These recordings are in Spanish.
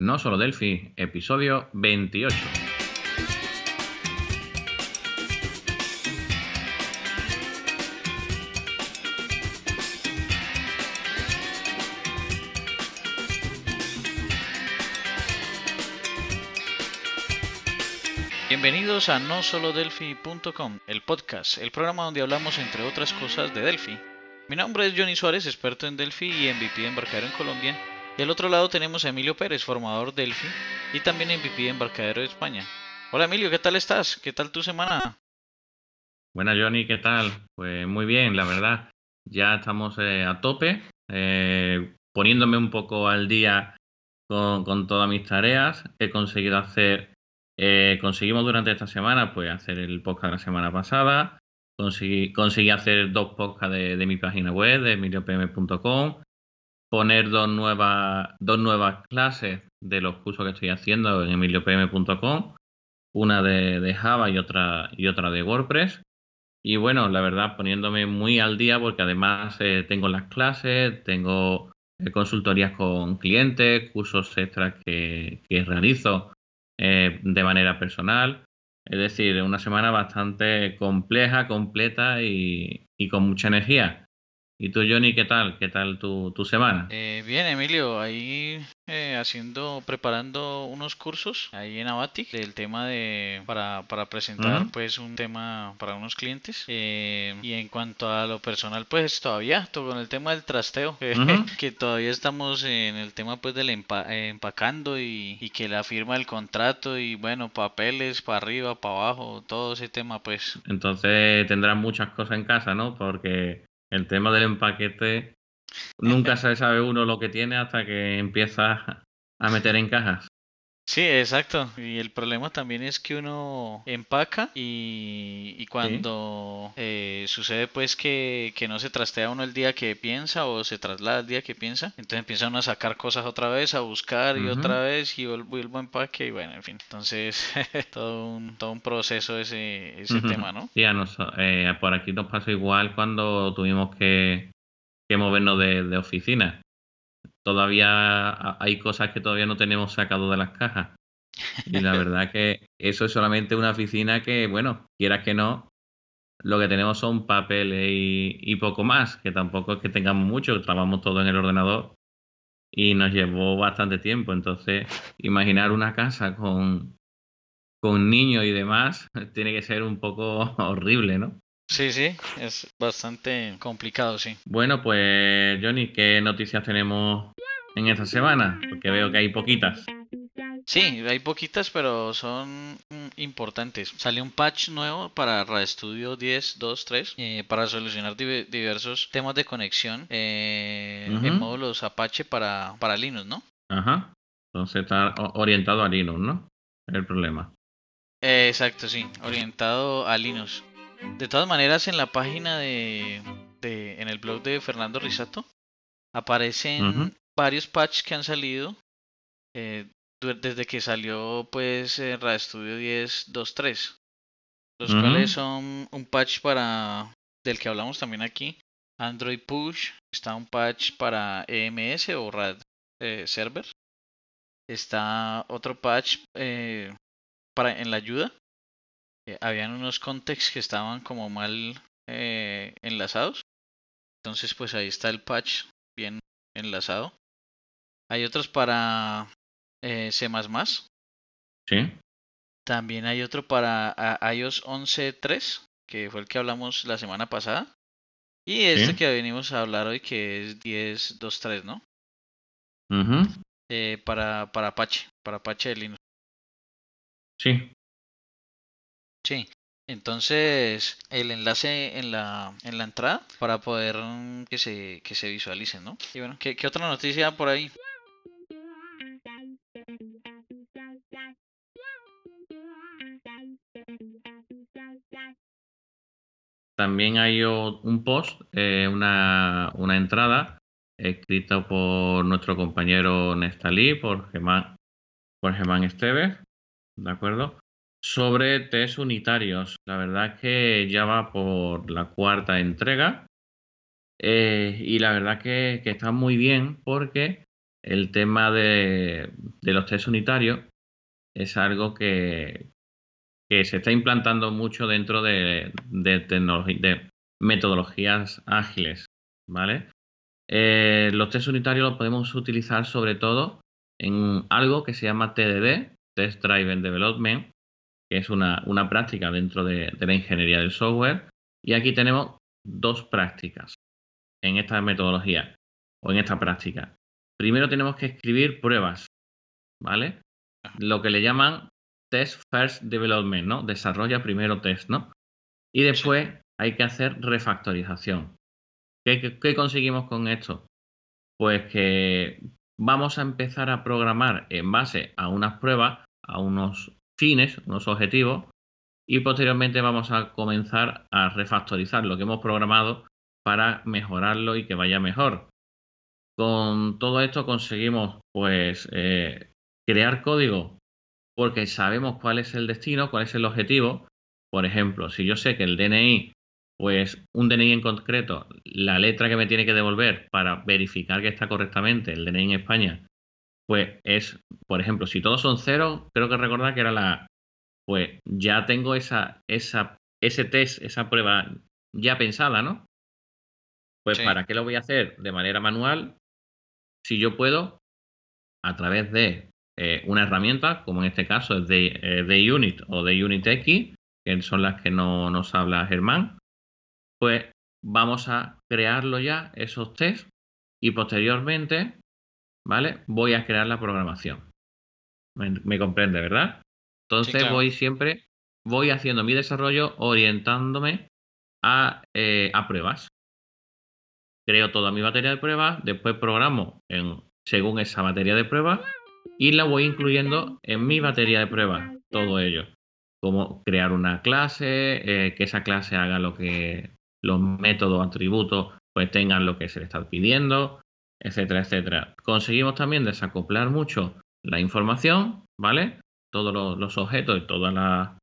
No solo Delphi, episodio 28. Bienvenidos a nosolodelphi.com, el podcast, el programa donde hablamos entre otras cosas de Delphi. Mi nombre es Johnny Suárez, experto en Delphi y MVP de embarcadero en Colombia. Al otro lado tenemos a Emilio Pérez, formador Delphi y también MVP de embarcadero de España. Hola Emilio, ¿qué tal estás? ¿Qué tal tu semana? Buenas Johnny, ¿qué tal? Pues muy bien, la verdad. Ya estamos eh, a tope, eh, poniéndome un poco al día con, todas mis tareas. He conseguido hacer eh, conseguimos durante esta semana pues hacer el podcast de la semana pasada. Conseguí, conseguí hacer dos podcasts de, mi página web, de emiliopm.com. Poner dos nuevas, dos nuevas clases de los cursos que estoy haciendo en emiliopm.com. Una de, Java y otra, y otra de WordPress. Y bueno, la verdad, poniéndome muy al día porque además eh, tengo las clases, tengo eh, consultorías con clientes, cursos extras que, realizo eh, de manera personal. Es decir, una semana bastante compleja, completa y, y con mucha energía. ¿Y tú, Johnny, qué tal? ¿Qué tal tu, tu semana? Eh, bien, Emilio, ahí eh, haciendo, preparando unos cursos ahí en Abatic del tema de, para, para presentar pues un tema para unos clientes. Eh, y en cuanto a lo personal, pues todavía, todo con el tema del trasteo, que todavía estamos en el tema pues del empacando y, y que la firma del contrato y bueno, papeles para arriba, para abajo, todo ese tema pues. Entonces tendrás muchas cosas en casa, ¿no? Porque el tema del empaquete, nunca se sabe uno lo que tiene hasta que empieza a meter en cajas. Sí, exacto. Y el problema también es que uno empaca y, cuando eh, sucede pues que, no se trastea uno el día que piensa o se traslada el día que piensa, entonces empieza uno a sacar cosas otra vez, a buscar y otra vez y vuelvo a empaque y bueno, en fin. Entonces, todo un, todo un proceso ese, ese tema, ¿no? Sí, eh, por aquí nos pasó igual cuando tuvimos que, que movernos de, de oficina todavía hay cosas que todavía no tenemos sacado de las cajas. Y la verdad que eso es solamente una oficina que, bueno, quieras que no, lo que tenemos son papeles y, poco más, que tampoco es que tengamos mucho, trabajamos todo en el ordenador y nos llevó bastante tiempo. Entonces, imaginar una casa con, con niños y demás tiene que ser un poco horrible, ¿no? Sí, sí, es bastante complicado, sí. Bueno, pues Johnny, ¿qué noticias tenemos en esta semana? Porque veo que hay poquitas. Sí, hay poquitas, pero son mm, importantes. Salió un patch nuevo para RadStudio 10.2.3 eh, para solucionar diversos temas de conexión eh, en módulos Apache para, para Linux, ¿no? Ajá. Entonces está orientado a Linux, ¿no? El problema. exacto, sí, orientado a Linux. De todas maneras, en la página de, de en el blog de Fernando Risato, aparecen varios patches que han salido eh, desde que salió pues eh, RadStudio 10.2.3, los cuales son un patch para del que hablamos también aquí, Android Push, está un patch para EMS o RAD eh, Server, está otro patch eh, para en la ayuda, habían unos contextos que estaban como mal enlazados, entonces pues ahí está el patch bien enlazado. Hay otros para eh, C++. Sí. También hay otro para iOS 11.3, que fue el que hablamos la semana pasada. Y este que venimos a hablar hoy, que es 10.2.3, ¿no? eh, para, para Apache, para Apache de Linux. Sí. Sí. Entonces, el enlace en la, en la entrada para poder que se, que se visualicen, ¿no? Y bueno, ¿qué, qué otra noticia por ahí? También hay un post, eh, una, una, entrada escrita por nuestro compañero Nestalí, por Germán, por Germán Esteves, ¿de acuerdo? Sobre test unitarios. La verdad es que ya va por la cuarta entrega. Eh, y la verdad que, que está muy bien porque el tema de, los test unitarios es algo que, que, se está implantando mucho dentro de, de metodologías ágiles, ¿vale? Eh, los test unitarios los podemos utilizar sobre todo en algo que se llama TDD, Test Driven Development, es una, una práctica dentro de, de, la ingeniería del software. Y aquí tenemos dos prácticas en esta metodología o en esta práctica. Primero tenemos que escribir pruebas, ¿vale? Lo que le llaman Test First Development, ¿no? Desarrolla primero test, ¿no? Y después hay que hacer refactorización. ¿Qué, conseguimos con esto? Pues que vamos a empezar a programar en base a unas pruebas, a unos fines, unos objetivos, y posteriormente vamos a comenzar a refactorizar lo que hemos programado para mejorarlo y que vaya mejor. Con todo esto conseguimos pues eh, crear código porque sabemos cuál es el destino, cuál es el objetivo. Por ejemplo, si yo sé que el DNI pues un DNI en concreto, la letra que me tiene que devolver para verificar que está correctamente el DNI en España, pues es, por ejemplo, si todos son cero, creo que recordar que era la, pues ya tengo esa, esa, ese test, esa prueba ya pensada, ¿no? Pues ¿para qué lo voy a hacer de manera manual si yo puedo a través de eh, una herramienta, como en este caso es de, eh, de Unit o de Unit X, que son las que no, nos habla Germán, pues vamos a crearlo ya, esos test, y posteriormente, ¿vale? Voy a crear la programación. Me, comprende, ¿verdad? Entonces voy siempre, voy haciendo mi desarrollo orientándome a, eh, a, pruebas. Creo toda mi batería de pruebas, después programo en, según esa batería de pruebas y la voy incluyendo en mi batería de pruebas, todo ello. Como crear una clase, eh, que esa clase haga lo que, los métodos, atributos, pues tengan lo que se le está pidiendo, etcétera, etcétera. Conseguimos también desacoplar mucho la información, ¿vale? Todos los, objetos y todas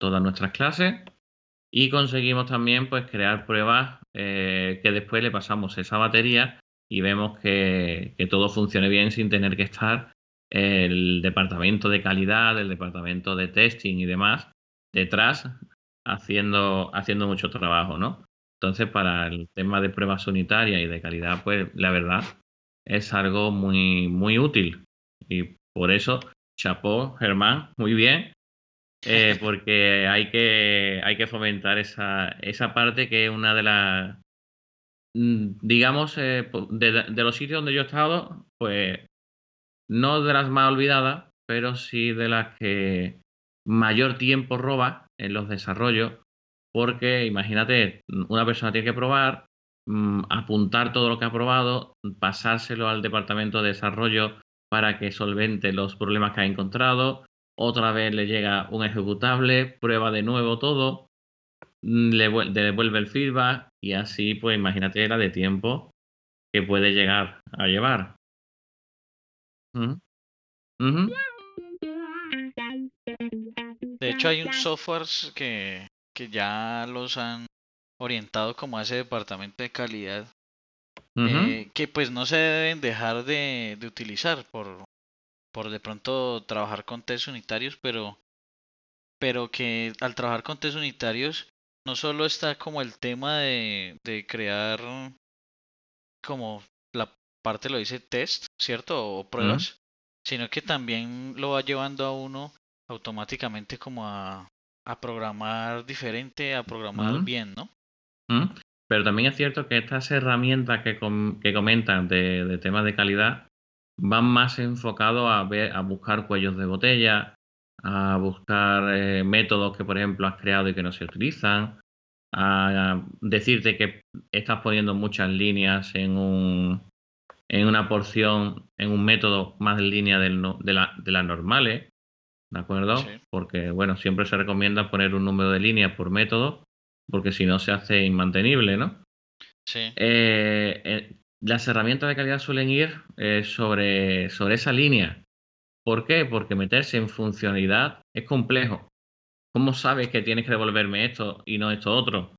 todas nuestras clases. Y conseguimos también pues crear pruebas eh, que después le pasamos esa batería y vemos que, que, todo funcione bien sin tener que estar el departamento de calidad, el departamento de testing y demás detrás haciendo, haciendo mucho trabajo, ¿no? Entonces, para el tema de pruebas unitarias y de calidad, pues la verdad es algo muy, muy útil. Y por eso, chapó, Germán, muy bien, eh, porque hay que, hay que fomentar esa, esa parte que es una de las, mm, digamos, eh, de, de, los sitios donde yo he estado, pues no de las más olvidadas, pero sí de las que mayor tiempo roba en los desarrollos porque imagínate, una persona tiene que probar, mm, apuntar todo lo que ha probado, pasárselo al departamento de desarrollo para que solvente los problemas que ha encontrado, otra vez le llega un ejecutable, prueba de nuevo todo, mm, le devuelve el feedback y así, pues imagínate la de tiempo que puede llegar a llevar. De hecho, hay un software que, que ya los han orientado como a ese departamento de calidad eh, que pues no se deben dejar de, utilizar por, por de pronto trabajar con test unitarios pero pero que al trabajar con test unitarios no solo está como el tema de, de crear como la parte lo dice test, ¿cierto? O pruebas, sino que también lo va llevando a uno automáticamente como a, a programar diferente, a programar bien, ¿no? Pero también es cierto que estas herramientas que, que comentan de, temas de calidad van más enfocados a, ver, a buscar cuellos de botella, a buscar eh, métodos que, por ejemplo, has creado y que no se utilizan, a decirte que estás poniendo muchas líneas en un en una porción, en un método más en línea de, la, de las normales, ¿de acuerdo? Porque, bueno, siempre se recomienda poner un número de líneas por método, porque si no se hace inmantenible, ¿no? Sí. Eh, eh, las herramientas de calidad suelen ir eh, sobre, sobre esa línea. ¿Por qué? Porque meterse en funcionalidad es complejo. ¿Cómo sabes que tienes que devolverme esto y no esto otro?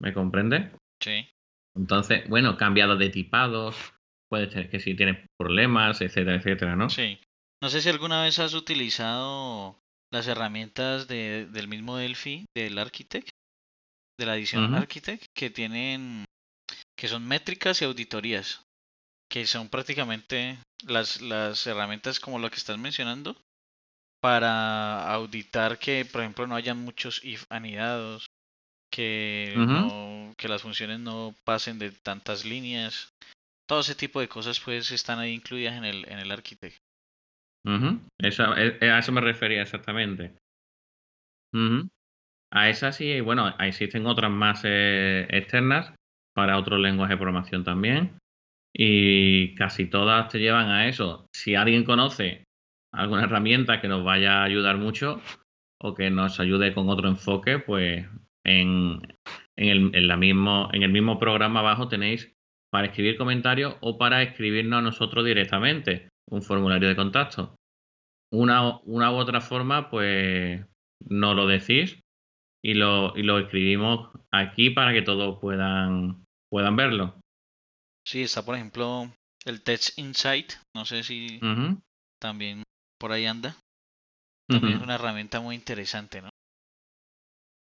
¿Me comprende? Sí. Entonces, bueno, cambiado de tipados, puede ser que si tienes problemas, etcétera, etcétera, ¿no? Sí. No sé si alguna vez has utilizado las herramientas de, del mismo Delphi, del Architect, de la edición Architect, que tienen, que son métricas y auditorías, que son prácticamente las, las herramientas como lo que estás mencionando, para auditar que, por ejemplo, no hayan muchos if anidados, que, no, que las funciones no pasen de tantas líneas. Todo ese tipo de cosas pues están ahí incluidas en el, en el Architect. Eso, eh, eh, a eso me refería exactamente. A esas sí, bueno, existen otras más eh, externas para otros lenguajes de programación también. Y casi todas te llevan a eso. Si alguien conoce alguna herramienta que nos vaya a ayudar mucho o que nos ayude con otro enfoque, pues en, en, el, la mismo, en el mismo programa abajo tenéis para escribir comentarios o para escribirnos a nosotros directamente un formulario de contacto. Una, una u otra forma, pues nos lo decís y lo, y lo escribimos aquí para que todos puedan, puedan verlo. Sí, está por ejemplo el Text Insight, no sé si también por ahí anda. También es una herramienta muy interesante, ¿no?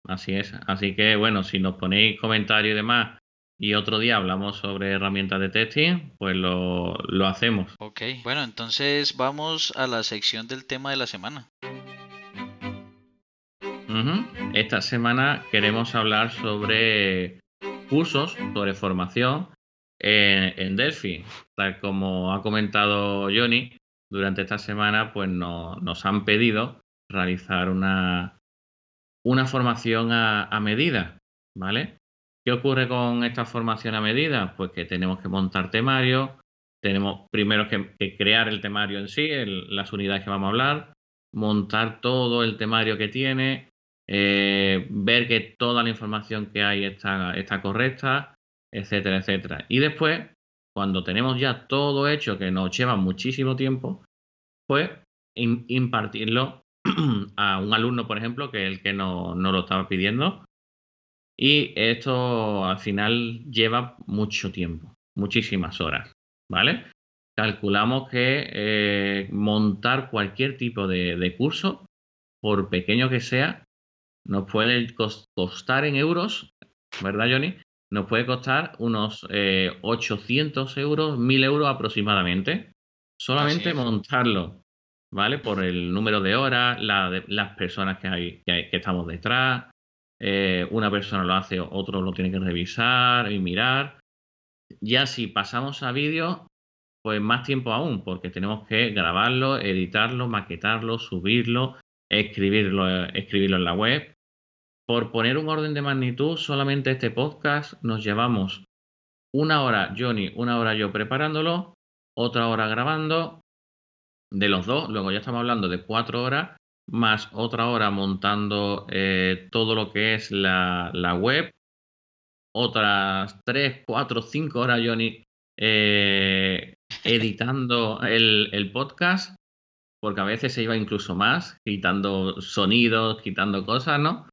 Así es. Así que bueno, si nos ponéis comentarios y demás y otro día hablamos sobre herramientas de testing, pues lo, lo hacemos. Ok, bueno, entonces vamos a la sección del tema de la semana. Esta semana queremos hablar sobre cursos, sobre formación en, Delphi. Tal como ha comentado Johnny, durante esta semana pues nos han pedido realizar una, una formación a, medida, ¿vale? ¿Qué ocurre con esta formación a medida? Pues que tenemos que montar temario, tenemos primero que, crear el temario en sí, las unidades que vamos a hablar, montar todo el temario que tiene, eh, ver que toda la información que hay está, está correcta, etcétera, etcétera. Y después, cuando tenemos ya todo hecho, que nos lleva muchísimo tiempo, pues impartirlo a un alumno, por ejemplo, que es el que no, no, lo estaba pidiendo. Y esto al final lleva mucho tiempo, muchísimas horas, ¿vale? Calculamos que eh, montar cualquier tipo de, curso, por pequeño que sea, nos puede costar en euros, ¿verdad, Johnny? Nos puede costar unos 800 eh, euros, 1000 euros aproximadamente. Solamente montarlo. ¿vale? Por el número de horas, la las personas que, hay, que, estamos detrás. Eh, una persona lo hace, otro lo tiene que revisar y mirar. Ya si pasamos a vídeo, pues más tiempo aún, porque tenemos que grabarlo, editarlo, maquetarlo, subirlo, escribirlo, escribirlo en la web. Por poner un orden de magnitud, solamente este podcast nos llevamos una hora Johnny, una hora yo preparándolo, otra hora grabando, de los dos, luego ya estamos hablando de cuatro horas, más otra hora montando eh, todo lo que es la, web, otras tres, cuatro, cinco horas, Johnny, eh, editando el, podcast, porque a veces se iba incluso más, quitando sonidos, quitando cosas, ¿no?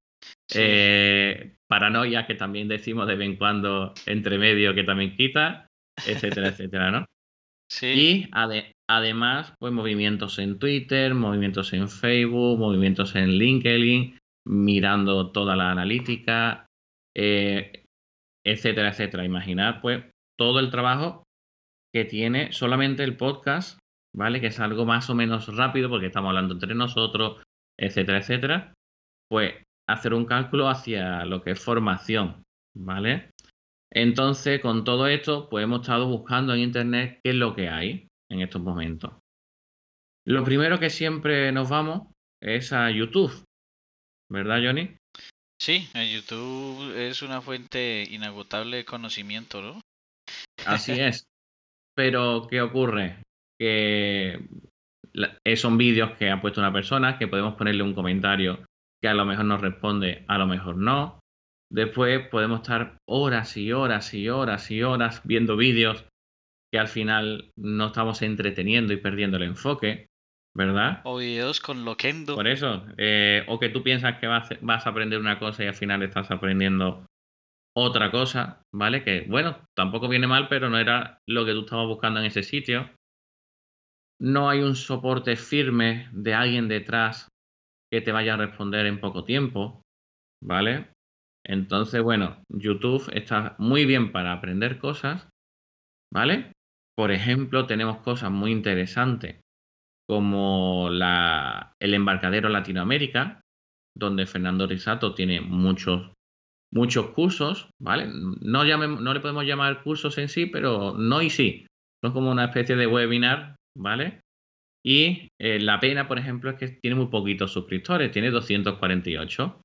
Eh, paranoia que también decimos de vez en cuando entre medio que también quita, etcétera, etcétera, ¿no? Sí. Y además, pues movimientos en Twitter, movimientos en Facebook, movimientos en LinkedIn, mirando toda la analítica, eh, etcétera, etcétera. Imaginar, pues, todo el trabajo que tiene solamente el podcast, ¿vale? Que es algo más o menos rápido porque estamos hablando entre nosotros, etcétera, etcétera. Pues hacer un cálculo hacia lo que es formación, ¿vale? Entonces, con todo esto, pues hemos estado buscando en Internet qué es lo que hay en estos momentos. Lo primero que siempre nos vamos es a YouTube, ¿verdad, Johnny? Sí, YouTube es una fuente inagotable de conocimiento, ¿no? Así es. Pero, ¿qué ocurre? Que son vídeos que ha puesto una persona, que podemos ponerle un comentario que a lo mejor nos responde, a lo mejor no. Después podemos estar horas y horas y horas y horas viendo vídeos que al final no estamos entreteniendo y perdiendo el enfoque, ¿verdad? O vídeos con loquendo. Por eso. Eh, o que tú piensas que vas, a aprender una cosa y al final estás aprendiendo otra cosa, ¿vale? Que bueno, tampoco viene mal, pero no era lo que tú estabas buscando en ese sitio. No hay un soporte firme de alguien detrás que te vaya a responder en poco tiempo, ¿vale? Entonces, bueno, YouTube está muy bien para aprender cosas, ¿vale? Por ejemplo, tenemos cosas muy interesantes como la, el embarcadero Latinoamérica, donde Fernando Risato tiene muchos, muchos cursos, ¿vale? No, no le podemos llamar cursos en sí, pero no y sí. Son como una especie de webinar, ¿vale? Y eh, la pena, por ejemplo, es que tiene muy poquitos suscriptores, tiene 248,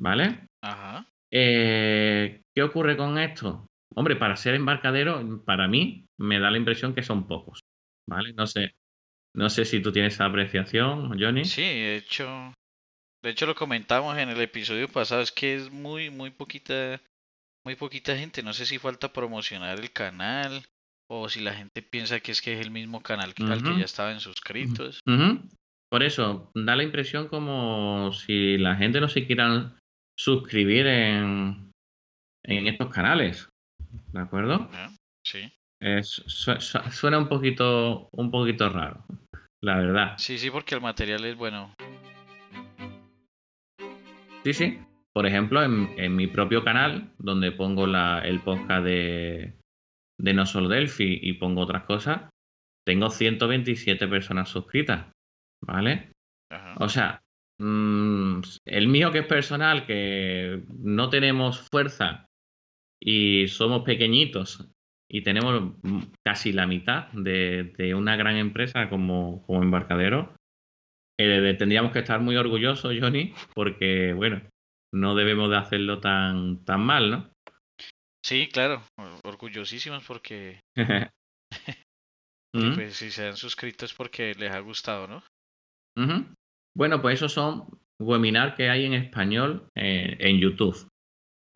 ¿vale? Ajá. Eh, ¿Qué ocurre con esto? Hombre, para ser embarcadero, para mí me da la impresión que son pocos, ¿vale? No sé, no sé si tú tienes esa apreciación, Johnny. Sí, de hecho, de hecho lo comentamos en el episodio pasado, es que es muy, muy poquita, muy poquita gente. No sé si falta promocionar el canal o si la gente piensa que es que es el mismo canal que, al que ya estaban suscritos. Por eso, da la impresión como si la gente no se quiera suscribir en, en estos canales. ¿De acuerdo? Sí. Es, suena un poquito, un poquito raro la verdad. Sí, sí, porque el material es bueno. Sí, sí. Por ejemplo, en, mi propio canal, donde pongo la, el podcast de, de No Solo Delphi y pongo otras cosas, tengo 127 personas suscritas. ¿Vale? O sea, mm, el mío que es personal, que no tenemos fuerza y somos pequeñitos y tenemos casi la mitad de, una gran empresa como, como embarcadero, eh, tendríamos que estar muy orgullosos, Johnny, porque, bueno, no debemos de hacerlo tan, tan mal, ¿no? Sí, claro, orgullosísimos porque... Pues si se han suscrito es porque les ha gustado, ¿no? Bueno, pues esos son webinars que hay en español eh, en YouTube.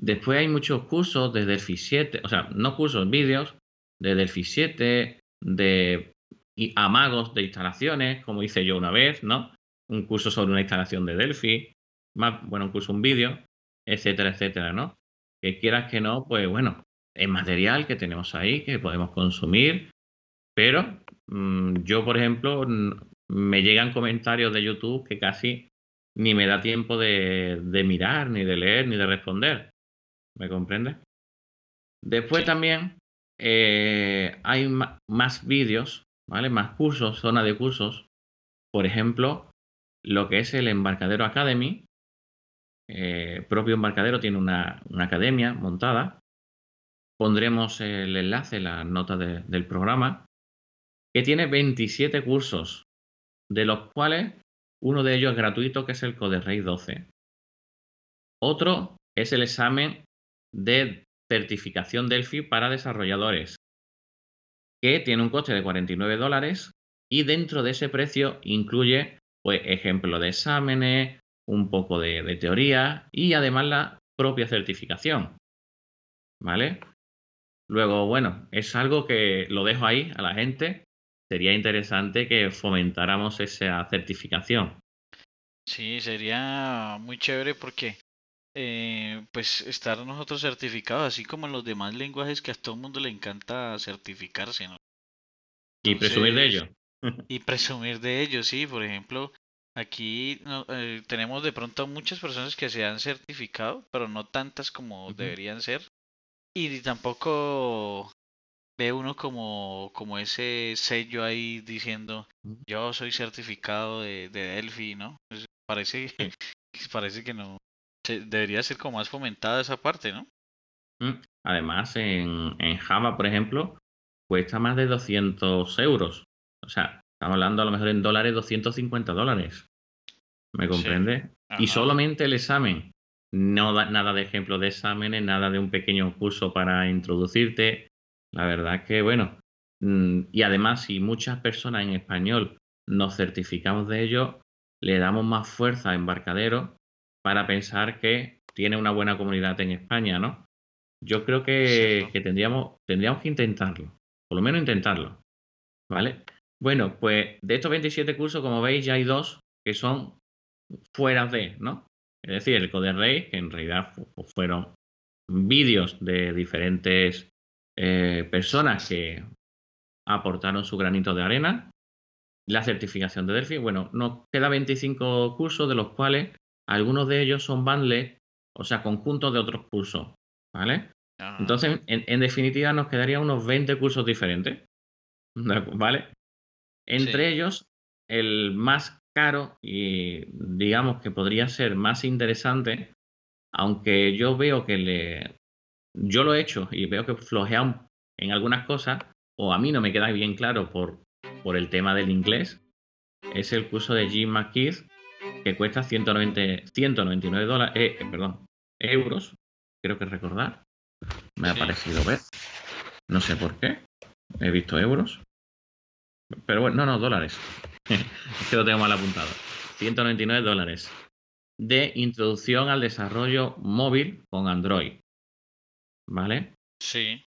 Después hay muchos cursos de Delphi 7, o sea, no cursos, vídeos de Delphi 7, de amagos de instalaciones, como hice yo una vez, ¿no? Un curso sobre una instalación de Delphi, más, bueno, un curso, un vídeo, etcétera, etcétera, ¿no? Que quieras que no, pues bueno, es material que tenemos ahí, que podemos consumir, pero mm, yo, por ejemplo, me llegan comentarios de YouTube que casi ni me da tiempo de mirar, ni de leer, ni de responder. ¿Me comprende? Después también eh, hay más vídeos, ¿vale? Más cursos, zona de cursos. Por ejemplo, lo que es el Embarcadero Academy. Eh, propio embarcadero tiene una, academia montada. Pondremos el enlace, la nota del programa, que tiene 27 cursos, de los cuales uno de ellos es gratuito, que es el Rey 12. Otro es el examen de certificación Delphi para desarrolladores, que tiene un coste de 49 dólares y dentro de ese precio incluye pues, ejemplo de exámenes, un poco de, teoría y además la propia certificación. ¿Vale? Luego, bueno, es algo que lo dejo ahí a la gente. Sería interesante que fomentáramos esa certificación. Sí, sería muy chévere porque eh, pues estar nosotros certificados, así como en los demás lenguajes que a todo el mundo le encanta certificarse, ¿no? y presumir de ello. y presumir de ello, sí, por ejemplo, aquí eh, tenemos de pronto muchas personas que se han certificado, pero no tantas como deberían ser. Y tampoco ve uno como, como ese sello ahí diciendo yo soy certificado de, de Delphi, ¿no? Pues parece, parece que no, debería ser como más fomentada esa parte, ¿no? Mm, además, en, Java, por ejemplo, cuesta más de 200 euros. O sea, estamos hablando a lo mejor en dólares, 250 dólares. ¿Me comprende? Y solamente el examen. No da nada de ejemplo de exámenes, nada de un pequeño curso para introducirte. La verdad es que, bueno, mm, y además, si muchas personas en español nos certificamos de ello, le damos más fuerza a Embarcadero para pensar que tiene una buena comunidad en España, ¿no? Yo creo que, tendríamos, tendríamos que intentarlo, por lo menos intentarlo, ¿vale? Bueno, pues de estos 27 cursos, como veis, ya hay dos que son fuera de, ¿no? Es decir, el Code Rey, que en realidad fueron vídeos de diferentes eh, personas que aportaron su granito de arena. La certificación de Delphi, bueno, nos queda 25 cursos, de los cuales algunos de ellos son bundles, o sea, conjuntos de otros cursos, ¿vale? Entonces, en, definitiva, nos quedarían unos 20 cursos diferentes, ¿vale? Entre ellos, el más caro y digamos que podría ser más interesante, aunque yo veo que le... Yo lo he hecho y veo que flojea en algunas cosas, o a mí no me queda bien claro por, por el tema del inglés, es el curso de Jim McKeith, que cuesta 190, 199 dólares, eh, perdón, euros, creo que recordar. Me ha parecido ver. No sé por qué. He visto euros. Pero bueno, no, no, dólares. es que lo tengo mal apuntado. 199 dólares. De introducción al desarrollo móvil con Android. ¿Vale? Sí.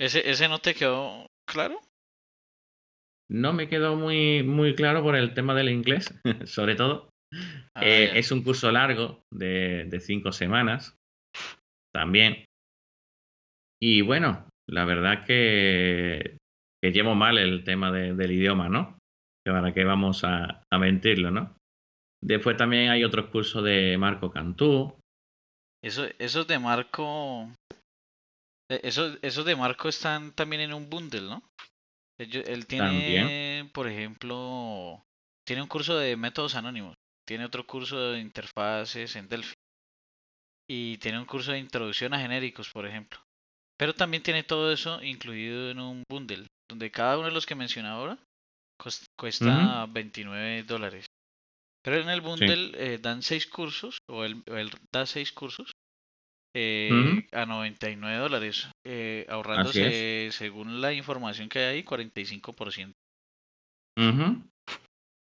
¿Ese, ese no te quedó claro? No me quedó muy, muy claro por el tema del inglés, sobre todo. Ah, eh, es un curso largo de, de cinco semanas también. Y bueno, la verdad que, que llevo mal el tema del idioma, ¿no? Que para qué vamos a, a, mentirlo, ¿no? Después también hay otros cursos de Marco Cantú. Eso, esos de Marco. E, esos, esos de Marco están también en un bundle, ¿no? Él tiene, por ejemplo, tiene un curso de métodos anónimos, tiene otro curso de interfaces en Delphi y tiene un curso de introducción a genéricos, por ejemplo. Pero también tiene todo eso incluido en un bundle, donde cada uno de los que mencioné ahora cuesta 29 dólares. Pero en el bundle eh, dan 6 cursos, o él, da 6 cursos, eh, a 99 dólares, eh, ahorrándose, según la información que hay ahí, 45%.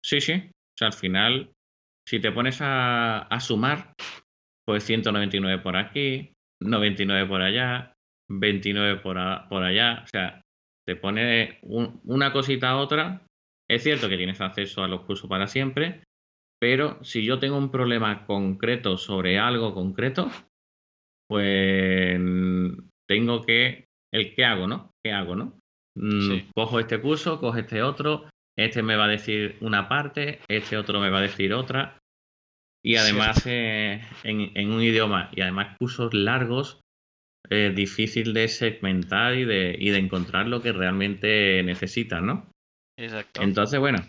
Sí, sí. O sea, al final, si te pones a, a sumar, pues 199 por aquí, 99 por allá, 29 por, por allá. O sea, te pone una cosita a otra. Es cierto que tienes acceso a los cursos para siempre, pero si yo tengo un problema concreto sobre algo concreto, pues tengo que, el qué hago, ¿no? ¿Qué hago, no? Mm, cojo este curso, cojo este otro, este me va a decir una parte, este otro me va a decir otra. Y además eh, en, un idioma, y además cursos largos, es difícil de segmentar y de, y de encontrar lo que realmente necesitas, ¿no? Exacto. Entonces, bueno,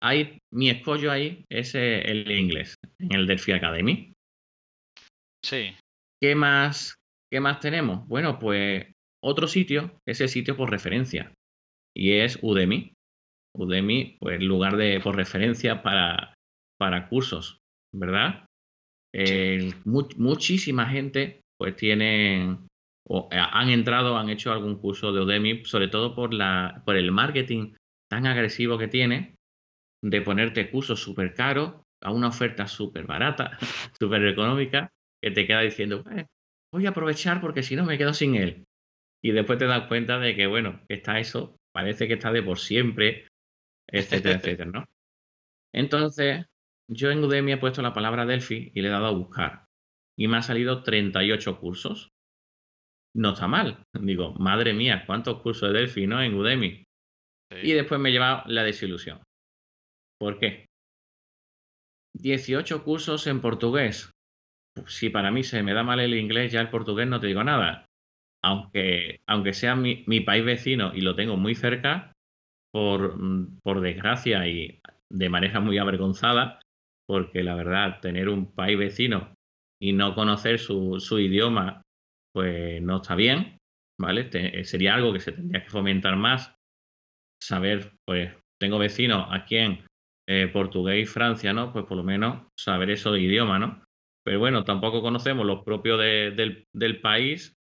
hay, mi escollo ahí es eh, el inglés, en el Delphi Academy. Sí. ¿Qué más, ¿Qué más tenemos? Bueno, pues otro sitio, ese sitio por referencia, y es Udemy. Udemy, pues lugar de por referencia para, para cursos, ¿verdad? muchísima gente pues tienen o eh, han entrado, han hecho algún curso de Udemy, sobre todo por, la, por el marketing tan agresivo que tiene de ponerte cursos súper caros a una oferta súper barata, súper económica, que te queda diciendo, eh, voy a aprovechar porque si no me quedo sin él. Y después te das cuenta de que, bueno, está eso, parece que está de por siempre, etcétera, etcétera, ¿no? Entonces, yo en Udemy he puesto la palabra Delphi y le he dado a buscar. Y me han salido 38 cursos. No está mal. Digo, madre mía, ¿cuántos cursos de Delphi, no? En Udemy. Y después me he llevado la desilusión. ¿Por qué? 18 cursos en portugués. Si para mí se me da mal el inglés, ya el portugués no te digo nada. Aunque, aunque sea mi, mi país vecino y lo tengo muy cerca, por, por desgracia y de manera muy avergonzada, porque la verdad, tener un país vecino y no conocer su, su idioma, pues no está bien, ¿vale? Eh, sería algo que se tendría que fomentar más. Saber, pues, tengo vecinos aquí en eh, portugués y Francia, ¿no? Pues por lo menos saber eso de idioma, ¿no? Pero bueno, tampoco conocemos los propios del, del país.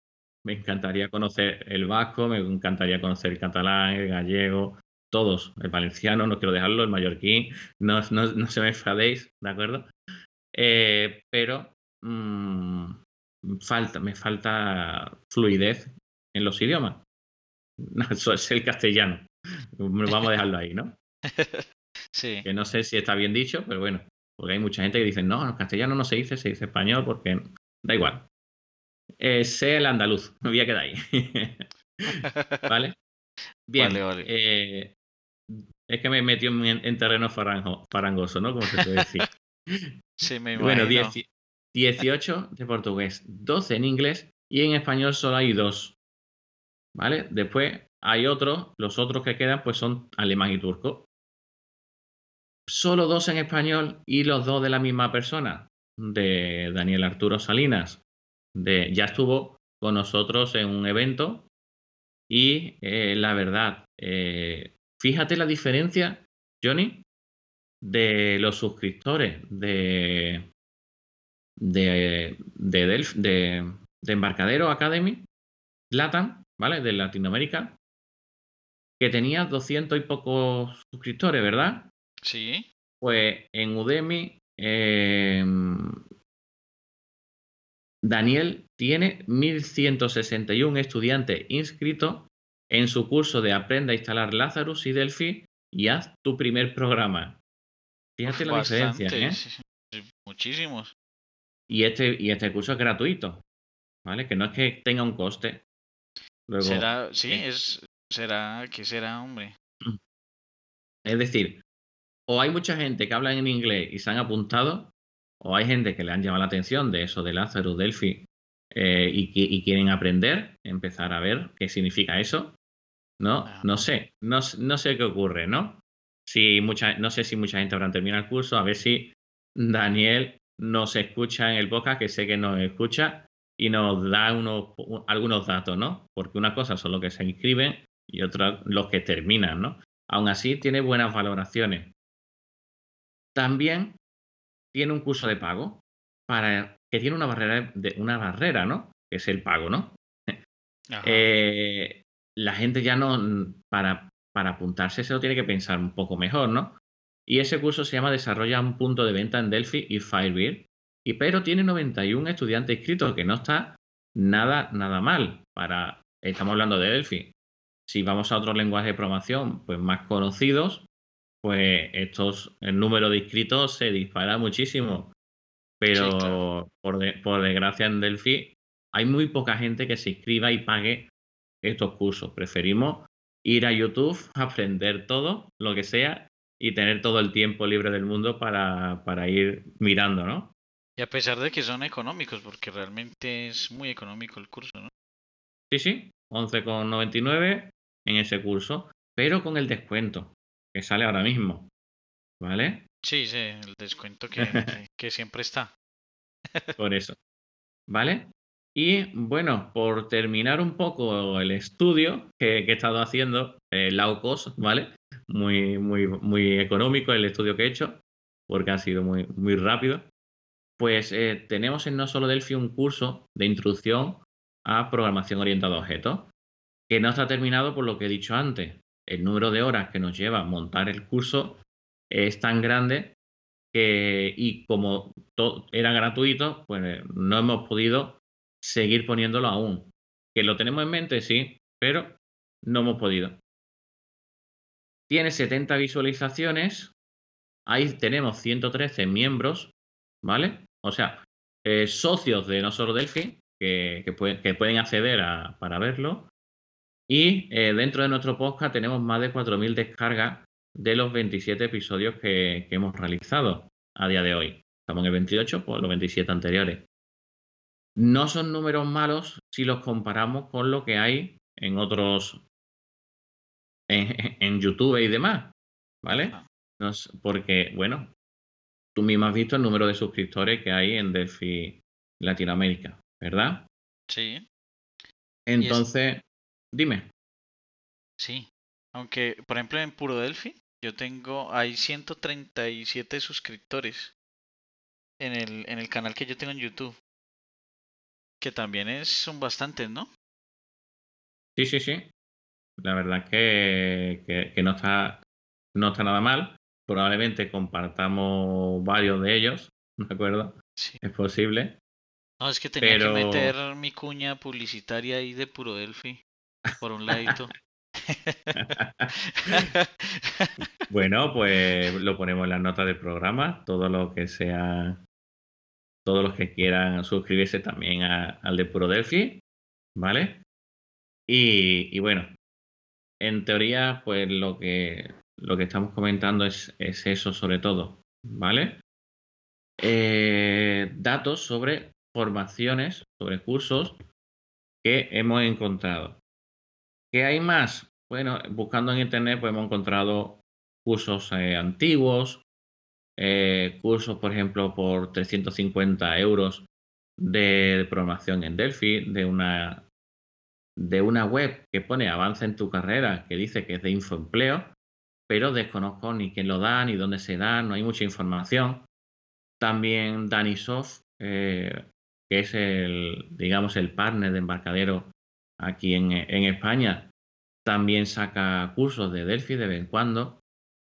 Me encantaría conocer el vasco, me encantaría conocer el catalán, el gallego, todos, el valenciano, no quiero dejarlo, el mallorquín, no, no, se me enfadéis, ¿de acuerdo? Eh, pero mmm, falta, me falta fluidez en los idiomas. eso es el castellano. Vamos a dejarlo ahí, ¿no? Sí. Que no sé si está bien dicho, pero bueno, porque hay mucha gente que dice, no, en castellano no se dice, se dice español porque da igual. Eh, sé el andaluz, me voy a quedar ahí. ¿Vale? Bien. Eh, es que me metió en, en terreno farango, farangoso, ¿no? Como se puede decir. sí, me imagino. Bueno, 18 de portugués, 12 en inglés y en español solo hay dos. ¿Vale? Después hay otros, los otros que quedan pues son alemán y turco. Solo dos en español y los dos de la misma persona, de Daniel Arturo Salinas. De, ya estuvo con nosotros en un evento y eh, la verdad, eh, fíjate la diferencia, Johnny, de los suscriptores de, de, de, de, de Embarcadero Academy, Latam, ¿vale? De Latinoamérica, que tenía 200 y pocos suscriptores, ¿verdad? Sí. Pues en Udemy, em, Daniel tiene 1161 estudiantes inscritos en su curso de Aprenda a instalar Lazarus y Delphi y haz tu primer programa. Fíjate la diferencia, ¿eh? muchísimos. Y este, y este curso es gratuito, ¿vale? Que no es que tenga un coste. será, sí, eh, es, será, que será, hombre? Es decir, o hay mucha gente que habla en inglés y se han apuntado, o hay gente que le han llamado la atención de eso de Lazarus, Delphi, eh, y, quieren aprender, empezar a ver qué significa eso. ¿No? Ah. No sé, no, no sé qué ocurre, ¿no? Si mucha, no sé si mucha gente habrá terminado el curso, a ver si Daniel nos escucha en el podcast, que sé que nos escucha, y nos da unos, algunos datos, ¿no? Porque una cosa son los que se inscriben y otra los que terminan, ¿no? Aún así, tiene buenas valoraciones. También tiene un curso de pago para que tiene una barrera, de, una barrera ¿no? Que es el pago, ¿no? Eh, la gente ya no, para, para apuntarse, se lo tiene que pensar un poco mejor, ¿no? Y ese curso se llama Desarrolla un punto de venta en Delphi y Firebird. Y pero tiene 91 estudiantes inscritos, que no está nada, nada mal. Para, estamos hablando de Delphi. Si vamos a otros lenguajes de programación, pues más conocidos, pues estos, el número de inscritos se dispara muchísimo. Pero por, por desgracia en Delphi hay muy poca gente que se inscriba y pague estos cursos. Preferimos ir a YouTube, aprender todo, lo que sea, y tener todo el tiempo libre del mundo para, para ir mirando, ¿no? Y a pesar de que son económicos, porque realmente es muy económico el curso, ¿no? Sí, sí, 11,99 en ese curso, pero con el descuento que sale ahora mismo, ¿vale? Sí, sí, el descuento que, que, siempre está. Por eso, ¿vale? Y bueno, por terminar un poco el estudio que, he estado haciendo, eh, low cost, ¿vale? Muy, muy, muy económico el estudio que he hecho, porque ha sido muy, muy rápido. Pues eh, tenemos en No Solo Delphi un curso de introducción a programación orientada a objetos, que no está terminado por lo que he dicho antes. El número de horas que nos lleva montar el curso es tan grande que, y como todo era gratuito, pues no hemos podido seguir poniéndolo aún. Que lo tenemos en mente, sí, pero no hemos podido. Tiene 70 visualizaciones. Ahí tenemos 113 miembros, ¿vale? O sea, eh, socios de No Solo Delphi que, pueden acceder para verlo. Y eh, dentro de nuestro podcast tenemos más de 4.000 descargas de los 27 episodios que, que, hemos realizado a día de hoy. Estamos en el 28, pues los 27 anteriores. No son números malos si los comparamos con lo que hay en otros, en, YouTube y demás, ¿vale? porque, bueno, tú mismo has visto el número de suscriptores que hay en Delphi Latinoamérica, ¿verdad? Sí. Entonces, dime. Sí, aunque, por ejemplo, en Puro Delphi, yo tengo, hay 137 suscriptores en el, en el canal que yo tengo en YouTube. Que también es, son bastantes, ¿no? Sí, sí, sí. La verdad que, que, no, está, no está nada mal. Probablemente compartamos varios de ellos, ¿de acuerdo? Sí. Es posible. No, es que tenía que meter mi cuña publicitaria ahí de puro Delphi, por un ladito. bueno, pues lo ponemos en las notas del programa, todo lo que sea todos los que quieran suscribirse también al de Puro Delphi, ¿vale? Y, bueno, en teoría, pues lo que, lo que estamos comentando es, es eso sobre todo, ¿vale? Eh, datos sobre formaciones, sobre cursos que hemos encontrado. ¿Qué hay más? Bueno, buscando en internet pues hemos encontrado cursos eh, antiguos, eh, cursos, por ejemplo, por 350 euros de programación en Delphi, de una, de una web que pone Avanza en tu carrera, que dice que es de infoempleo, pero desconozco ni quién lo da, ni dónde se da, no hay mucha información. También Danisoft, eh, que es el, digamos, el partner de embarcadero aquí en, en España, también saca cursos de Delphi de vez en cuando.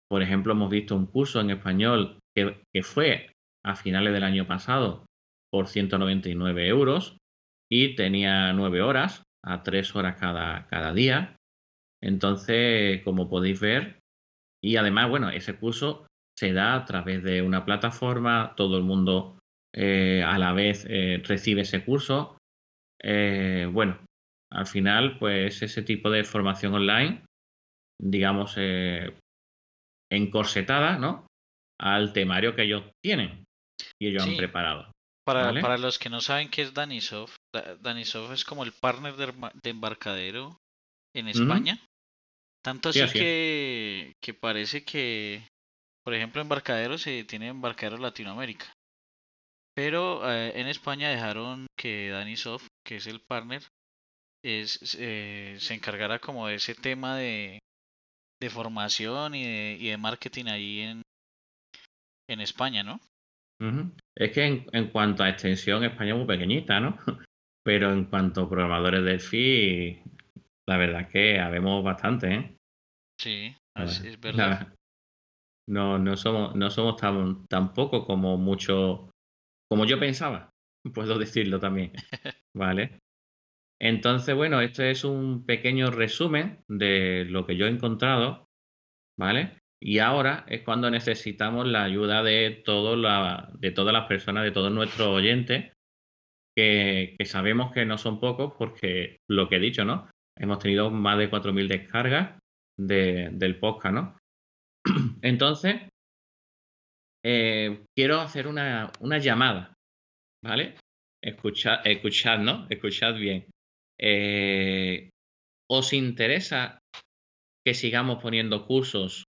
Por ejemplo, hemos visto un curso en español que, fue a finales del año pasado por 199 euros y tenía 9 horas a 3 horas cada, cada día. Entonces, como podéis ver, y además, bueno, ese curso se da a través de una plataforma, todo el mundo eh, a la vez eh, recibe ese curso. Eh, bueno, al final, pues ese tipo de formación online, digamos, encorsetada, ¿no? Al temario que ellos tienen y ellos han preparado. Para, para, los que no saben qué es Danisoft, Danisoft es como el partner de, embarcadero en España. Tanto así, que, que parece que, por ejemplo, embarcadero se tiene embarcadero Latinoamérica. Pero eh, en España dejaron que Danisoft, que es el partner, es, eh, se encargara como de ese tema de, de formación y de, y de marketing ahí en, en España, ¿no? Es que en, en, cuanto a extensión, España es muy pequeñita, ¿no? Pero en cuanto a programadores del FI, la verdad es que habemos bastante, ¿eh? Sí, es verdad. no, no somos, no somos tan, tan poco como mucho, como yo pensaba, puedo decirlo también, ¿vale? Entonces, bueno, este es un pequeño resumen de lo que yo he encontrado, ¿vale? Y ahora es cuando necesitamos la ayuda de, todo la, todas las personas, de todos nuestros oyentes, que, sabemos que no son pocos porque lo que he dicho, ¿no? Hemos tenido más de 4.000 descargas del podcast, ¿no? Entonces, eh, quiero hacer una, una llamada, ¿vale? Escuchad, escuchad, ¿no? Escuchad bien. Eh, ¿Os interesa que sigamos poniendo cursos,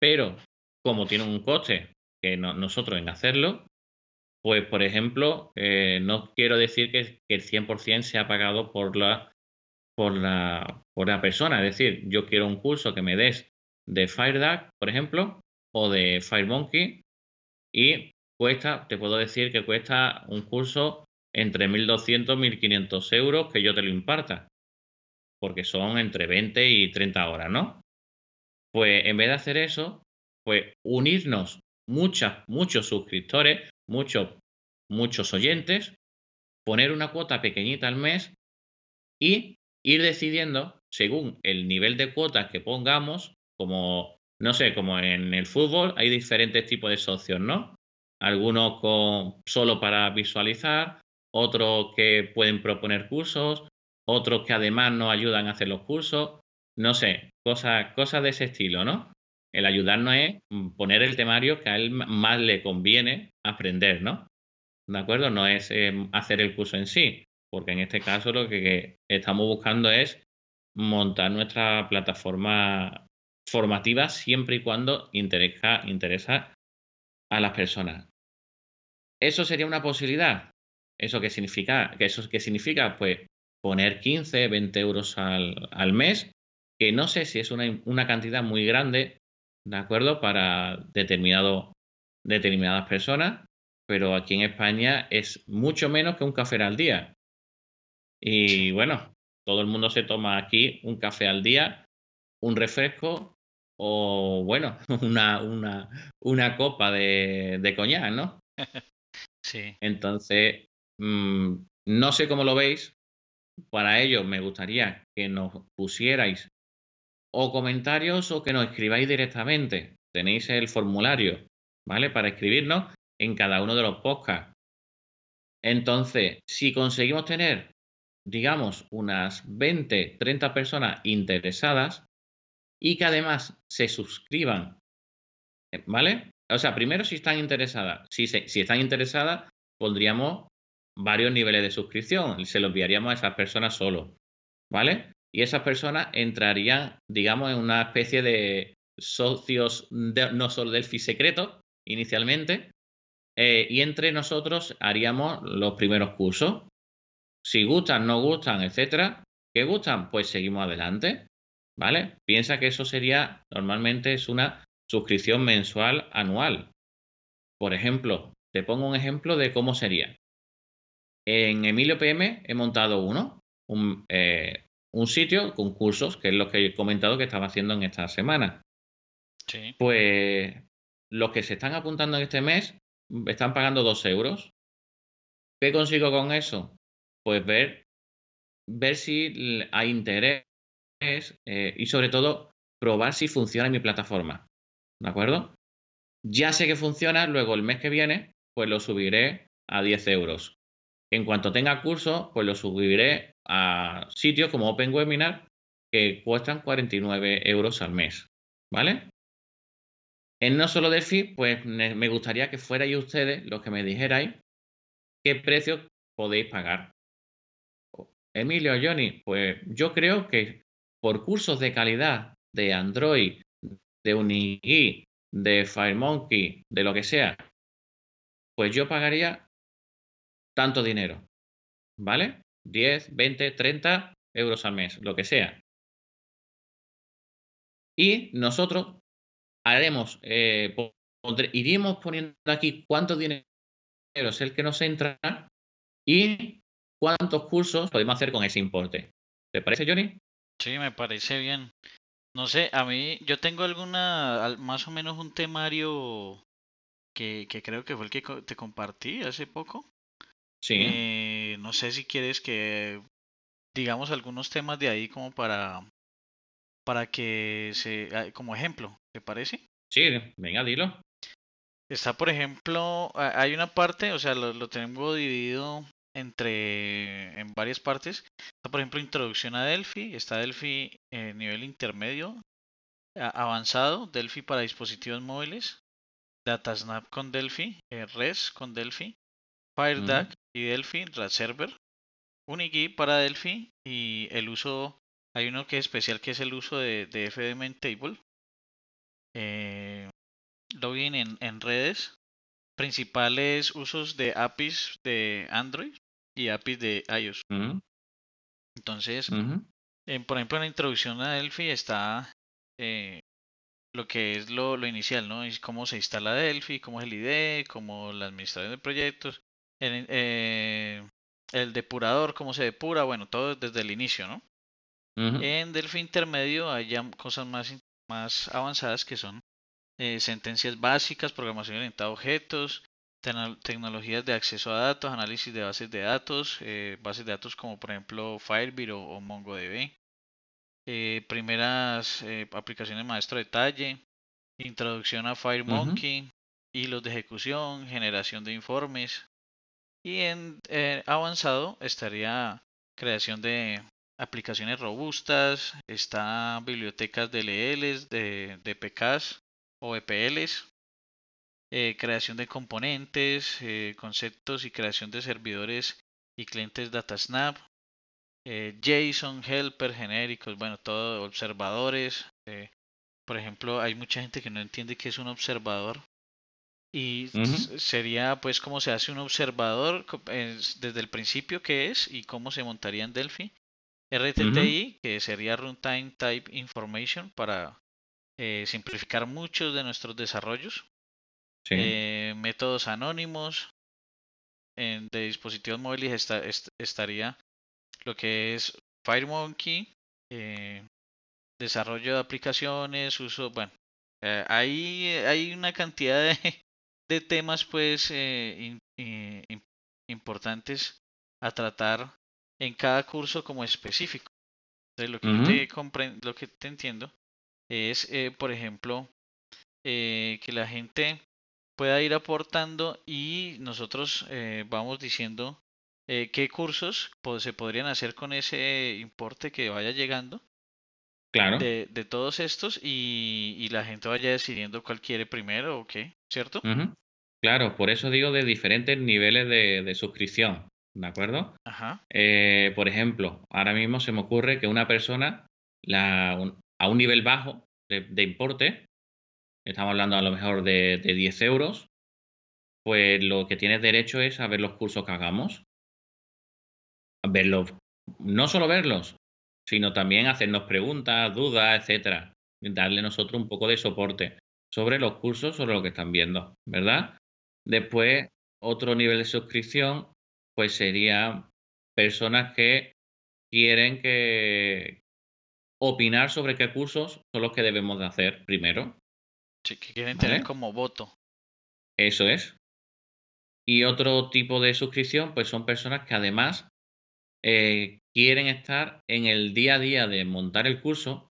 pero como tiene un coste que nosotros en hacerlo, pues por ejemplo, eh, no quiero decir que, el 100% sea pagado por la, por, la, por la persona. Es decir, yo quiero un curso que me des de FireDuck, por ejemplo, o de FireMonkey, y cuesta, te puedo decir que cuesta un curso entre 1.200 y 1.500 euros que yo te lo imparta, porque son entre 20 y 30 horas, ¿no? Pues en vez de hacer eso, pues unirnos muchas, muchos suscriptores, muchos, muchos oyentes, poner una cuota pequeñita al mes y ir decidiendo según el nivel de cuotas que pongamos, como, no sé, como en el fútbol hay diferentes tipos de socios, ¿no? Algunos con, solo para visualizar, otros que pueden proponer cursos, otros que además nos ayudan a hacer los cursos, no sé, cosas, cosas de ese estilo, ¿no? El ayudarnos es poner el temario que a él más le conviene aprender, ¿no? ¿De acuerdo? No es em, hacer el curso en sí, porque en este caso lo que estamos buscando es montar nuestra plataforma formativa siempre y cuando interesa, interesa a las personas. ¿Eso sería una posibilidad? ¿Eso qué significa? ¿Eso qué significa? Pues poner 15, 20 euros al, mes, que no sé si es una, cantidad muy grande, ¿de acuerdo? Para determinado, determinadas personas, pero aquí en España es mucho menos que un café al día. Y bueno, todo el mundo se toma aquí un café al día, un refresco o, bueno, una, una, una copa de, de coñac, ¿no? Sí. Entonces, Mm, no sé cómo lo veis. Para ello me gustaría que nos pusierais o comentarios o que nos escribáis directamente. Tenéis el formulario, ¿vale? Para escribirnos en cada uno de los podcasts. Entonces, si conseguimos tener, digamos, unas 20, 30 personas interesadas y que además se suscriban, ¿vale? O sea, primero si están interesadas. Si, si están interesadas, pondríamos varios niveles de suscripción. Se los enviaríamos a esas personas solo, ¿vale? Y esas personas entrarían, digamos, en una especie de socios no solo Delphi secreto inicialmente, eh, y entre nosotros haríamos los primeros cursos. Si gustan, no gustan, etcétera. ¿Qué gustan? Pues seguimos adelante. ¿Vale? Piensa que eso sería, normalmente es una suscripción mensual anual. Por ejemplo, te pongo un ejemplo de cómo sería. En Emilio PM he montado uno, un, eh, un sitio con cursos, que es lo que he comentado que estaba haciendo en esta semana. Pues los que se están apuntando en este mes están pagando dos euros. ¿Qué consigo con eso? Pues ver, ver si hay interés eh, y sobre todo probar si funciona en mi plataforma. ¿De acuerdo? Ya sé que funciona, luego el mes que viene, pues lo subiré a 10 euros. En cuanto tenga curso, pues lo subiré a sitios como Open Webinar que cuestan 49 euros al mes. ¿Vale? En no solo DeFi, pues me gustaría que fuerais ustedes los que me dijerais qué precio podéis pagar. Emilio, Johnny, pues yo creo que por cursos de calidad de Android, de Unigui, de FireMonkey, de lo que sea, pues yo pagaría tanto dinero. ¿Vale? 10, 20, 30 euros al mes, lo que sea. Y nosotros haremos, eh, iríamos poniendo aquí cuánto dinero es el que nos entra y cuántos cursos podemos hacer con ese importe. ¿Te parece, Johnny? Sí, me parece bien. No sé, a mí yo tengo alguna, más o menos un temario que creo que fue el que te compartí hace poco. Sí. Eh, no sé si quieres que digamos algunos temas de ahí como para para que se ah, como ejemplo, ¿te parece? Sí, venga, dilo. Está, por ejemplo, hay una parte, o sea, lo, tengo dividido entre en varias partes. Está, por ejemplo, introducción a Delphi, está Delphi en nivel intermedio, avanzado, Delphi para dispositivos móviles, DataSnap con Delphi, eh, REST con Delphi, FireDAC y Delphi, Server, Unigui para Delphi y el uso, hay uno que es especial que es el uso de, de FDM Table eh, login en, en, redes, principales usos de APIs de Android y APIs de iOS. Entonces, por ejemplo, en la introducción a Delphi está eh, lo que es lo, lo, inicial, ¿no? Es cómo se instala Delphi, cómo es el IDE, cómo la administración de proyectos, el, eh, el depurador, cómo se depura, bueno, todo desde el inicio, ¿no? En Delphi intermedio hay ya cosas más más avanzadas que son eh, sentencias básicas, programación orientada a objetos, tecnologías de acceso a datos, análisis de bases de datos, eh, bases de datos como por ejemplo Firebird o, MongoDB, eh, primeras aplicaciones maestro detalle, introducción a FireMonkey, hilos de ejecución, generación de informes y en avanzado estaría creación de aplicaciones robustas, está bibliotecas de LLs, de, de PKs o EPLs, eh, creación de componentes, eh, conceptos y creación de servidores y clientes DataSnap, eh, JSON, helper, genéricos, bueno, todo, observadores. por ejemplo, hay mucha gente que no entiende qué es un observador. Y sería pues cómo se hace un observador desde el principio qué es y cómo se montaría en Delphi. RTTI, que sería Runtime Type Information para eh, simplificar muchos de nuestros desarrollos. Eh, métodos anónimos. En, de dispositivos móviles estaría lo que es FireMonkey, eh, desarrollo de aplicaciones, uso, bueno, ahí hay una cantidad de, de temas pues importantes a tratar en cada curso como específico. Entonces, lo que, te, lo que te entiendo es, eh, por ejemplo, eh, que la gente pueda ir aportando y nosotros eh, vamos diciendo eh, qué cursos se podrían hacer con ese importe que vaya llegando. Claro. De, de todos estos y, y, la gente vaya decidiendo cuál quiere primero o qué, ¿cierto? Claro, por eso digo de diferentes niveles de, de suscripción, ¿de acuerdo? Ajá. Eh, por ejemplo, ahora mismo se me ocurre que una persona la, a un nivel bajo de, de importe estamos hablando a lo mejor de, de 10 euros, pues lo que tienes derecho es a ver los cursos que hagamos. A verlos, no solo verlos, sino también hacernos preguntas, dudas, etcétera. Darle nosotros un poco de soporte sobre los cursos, sobre lo que están viendo, ¿verdad? Después, otro nivel de suscripción, pues sería personas que quieren que opinar sobre qué cursos son los que debemos de hacer primero. Sí, que quieren tener como voto. Eso es. Y otro tipo de suscripción, pues son personas que además eh, quieren estar en el día a día de montar el curso.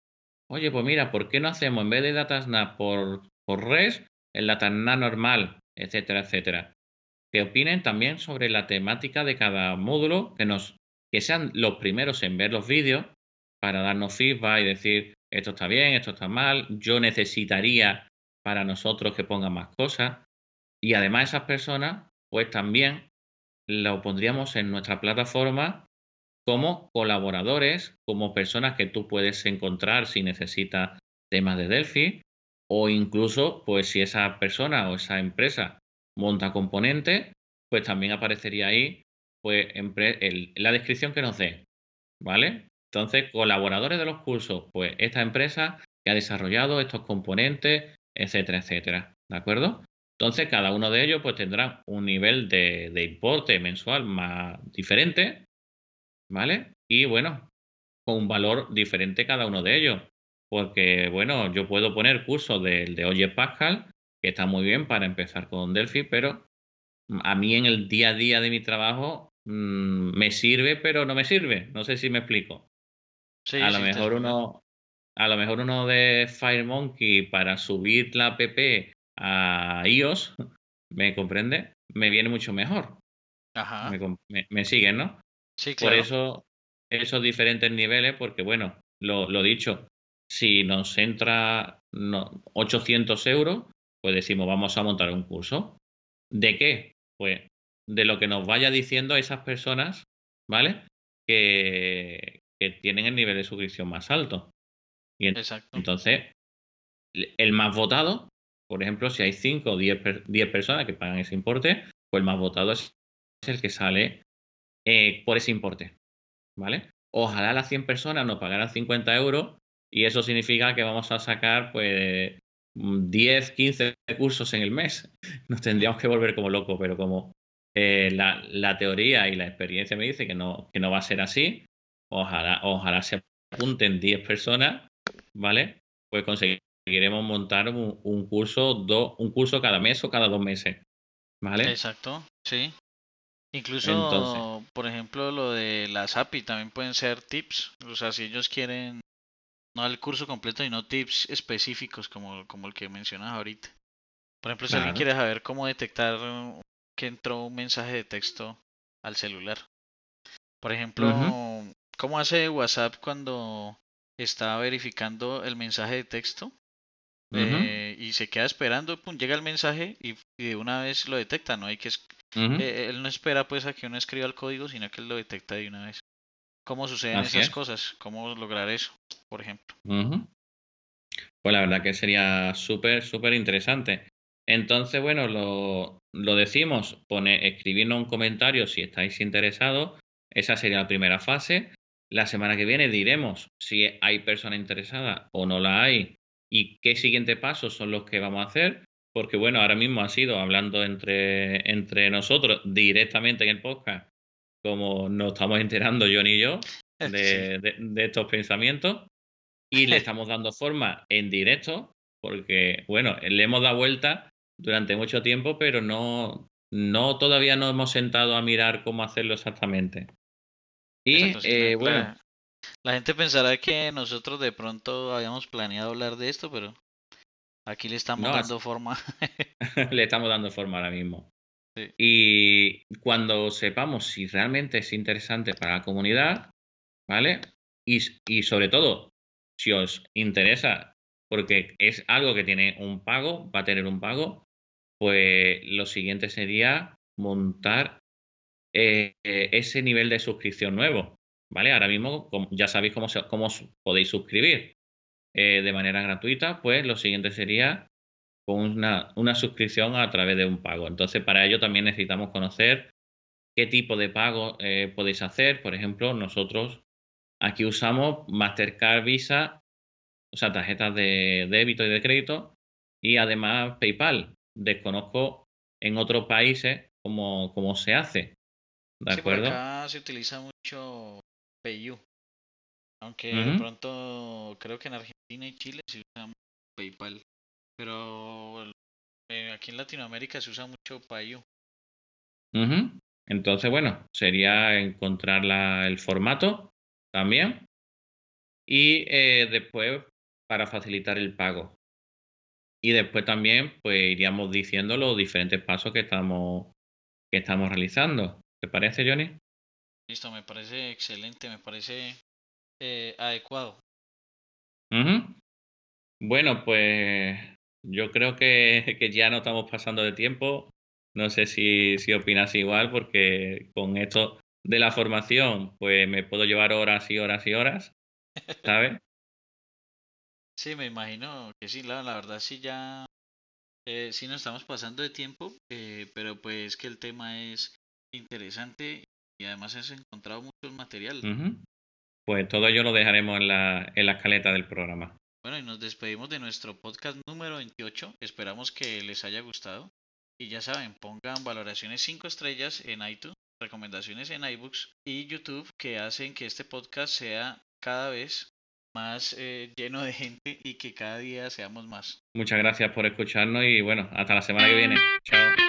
Oye, pues mira, ¿por qué no hacemos en vez de Datasnap por, por RES, el Datasnap normal, etcétera, etcétera? Que opinen también sobre la temática de cada módulo, que nos que sean los primeros en ver los vídeos para darnos feedback y decir esto está bien, esto está mal, yo necesitaría para nosotros que pongan más cosas. Y además esas personas, pues también lo pondríamos en nuestra plataforma como colaboradores, como personas que tú puedes encontrar si necesitas temas de Delphi, o incluso, pues si esa persona o esa empresa monta componentes, pues también aparecería ahí, pues en, la descripción que nos dé, ¿vale? Entonces, colaboradores de los cursos, pues esta empresa que ha desarrollado estos componentes etcétera, etcétera. ¿De acuerdo? Entonces, cada uno de ellos pues tendrá un nivel de importe mensual más diferente, ¿vale? Y bueno, con un valor diferente cada uno de ellos. Porque, bueno, yo puedo poner cursos del de Oye Pascal, que está muy bien para empezar con Delphi, pero a mí en el día a día de mi trabajo mmm, me sirve, pero no me sirve. No sé si me explico. Sí, a lo sí, mejor uno, a lo mejor uno de FireMonkey para subir la app a iOS, ¿me comprende? Me viene mucho mejor. Ajá. Me, me, me siguen, ¿no? Sí, claro. Por eso, esos diferentes niveles, porque bueno, lo, lo dicho, si nos entra no, 800 euros, pues decimos, vamos a montar un curso. ¿De qué? Pues de lo que nos vaya diciendo esas personas, ¿vale? Que, que tienen el nivel de suscripción más alto. Y Exacto. entonces, el más votado, por ejemplo, si hay 5 o 10, 10 personas que pagan ese importe, pues el más votado es el que sale eh, por ese importe. ¿Vale? Ojalá las 100 personas nos pagaran 50 euros y eso significa que vamos a sacar pues 10, 15 cursos en el mes. Nos tendríamos que volver como locos, pero como eh, la, la, teoría y la experiencia me dice que no, que no va a ser así, ojalá, ojalá se apunten 10 personas ¿vale? Pues conseguiremos montar un, un curso, do, un curso cada mes o cada dos meses, ¿vale? Exacto, sí. Incluso, Entonces, por ejemplo, lo de las API también pueden ser tips. O sea, si ellos quieren, no el curso completo, sino tips específicos como, como el que mencionas ahorita. Por ejemplo, si claro. alguien quiere saber cómo detectar que entró un mensaje de texto al celular. Por ejemplo, uh -huh. ¿cómo hace WhatsApp cuando está verificando el mensaje de texto uh -huh. eh, y se queda esperando, pum, llega el mensaje y, y, de una vez lo detecta, no hay que uh -huh. eh, él no espera pues a que uno escriba el código, sino que él lo detecta de una vez. ¿Cómo suceden Así esas es. cosas? ¿Cómo lograr eso, por ejemplo? Uh -huh. Pues la verdad que sería súper, súper interesante. Entonces, bueno, lo, lo decimos, pone, escribirnos un comentario si estáis interesados. Esa sería la primera fase. La semana que viene diremos si hay persona interesada o no la hay y qué siguientes pasos son los que vamos a hacer. Porque bueno, ahora mismo ha sido hablando entre, entre nosotros directamente en el podcast, como nos estamos enterando John y yo de, de, de estos pensamientos. Y le estamos dando forma en directo, porque bueno, le hemos dado vuelta durante mucho tiempo, pero no, no todavía no hemos sentado a mirar cómo hacerlo exactamente. Y Exacto, sí, eh, la, bueno, la gente pensará que nosotros de pronto habíamos planeado hablar de esto, pero Aquí le estamos dando forma. le estamos dando forma ahora mismo. Y cuando sepamos si realmente es interesante para la comunidad, ¿vale? Y, y sobre todo, si os interesa, porque es algo que tiene un pago, va a tener un pago, pues lo siguiente sería montar eh, ese nivel de suscripción nuevo. ¿Vale? Ahora mismo ya sabéis cómo, cómo podéis suscribir eh, de manera gratuita, pues lo siguiente sería una, una suscripción a través de un pago. Entonces, para ello también necesitamos conocer qué tipo de pago eh, podéis hacer. Por ejemplo, nosotros aquí usamos Mastercard Visa, o sea, tarjetas de débito y de crédito, y además PayPal. Desconozco en otros países cómo, cómo se hace. ¿De acuerdo? acá se utiliza mucho PayU. Aunque de pronto creo que en Argentina y Chile se usa PayPal. Pero eh, aquí en Latinoamérica se usa mucho PayU. Entonces, bueno, sería encontrar el formato también. Y eh, después para facilitar el pago. Y después también, pues iríamos diciendo los diferentes pasos que estamos, que estamos realizando. ¿Te parece, Johnny? Listo, me parece excelente, me parece eh, adecuado. Bueno, pues yo creo que, que, ya no estamos pasando de tiempo. No sé si, si opinas igual, porque con esto de la formación, pues me puedo llevar horas y horas y horas, ¿sabes? Sí, me imagino que sí, la, la verdad sí ya, eh, sí nos estamos pasando de tiempo, eh, pero pues que el tema es interesante y además has encontrado mucho material. Pues todo ello lo dejaremos en la, en la escaleta del programa. Bueno, y nos despedimos de nuestro podcast número 28. Esperamos que les haya gustado. Y ya saben, pongan valoraciones 5 estrellas en iTunes, recomendaciones en iBooks y YouTube que hacen que este podcast sea cada vez más eh, lleno de gente y que cada día seamos más. Muchas gracias por escucharnos y bueno, hasta la semana que viene. Chao.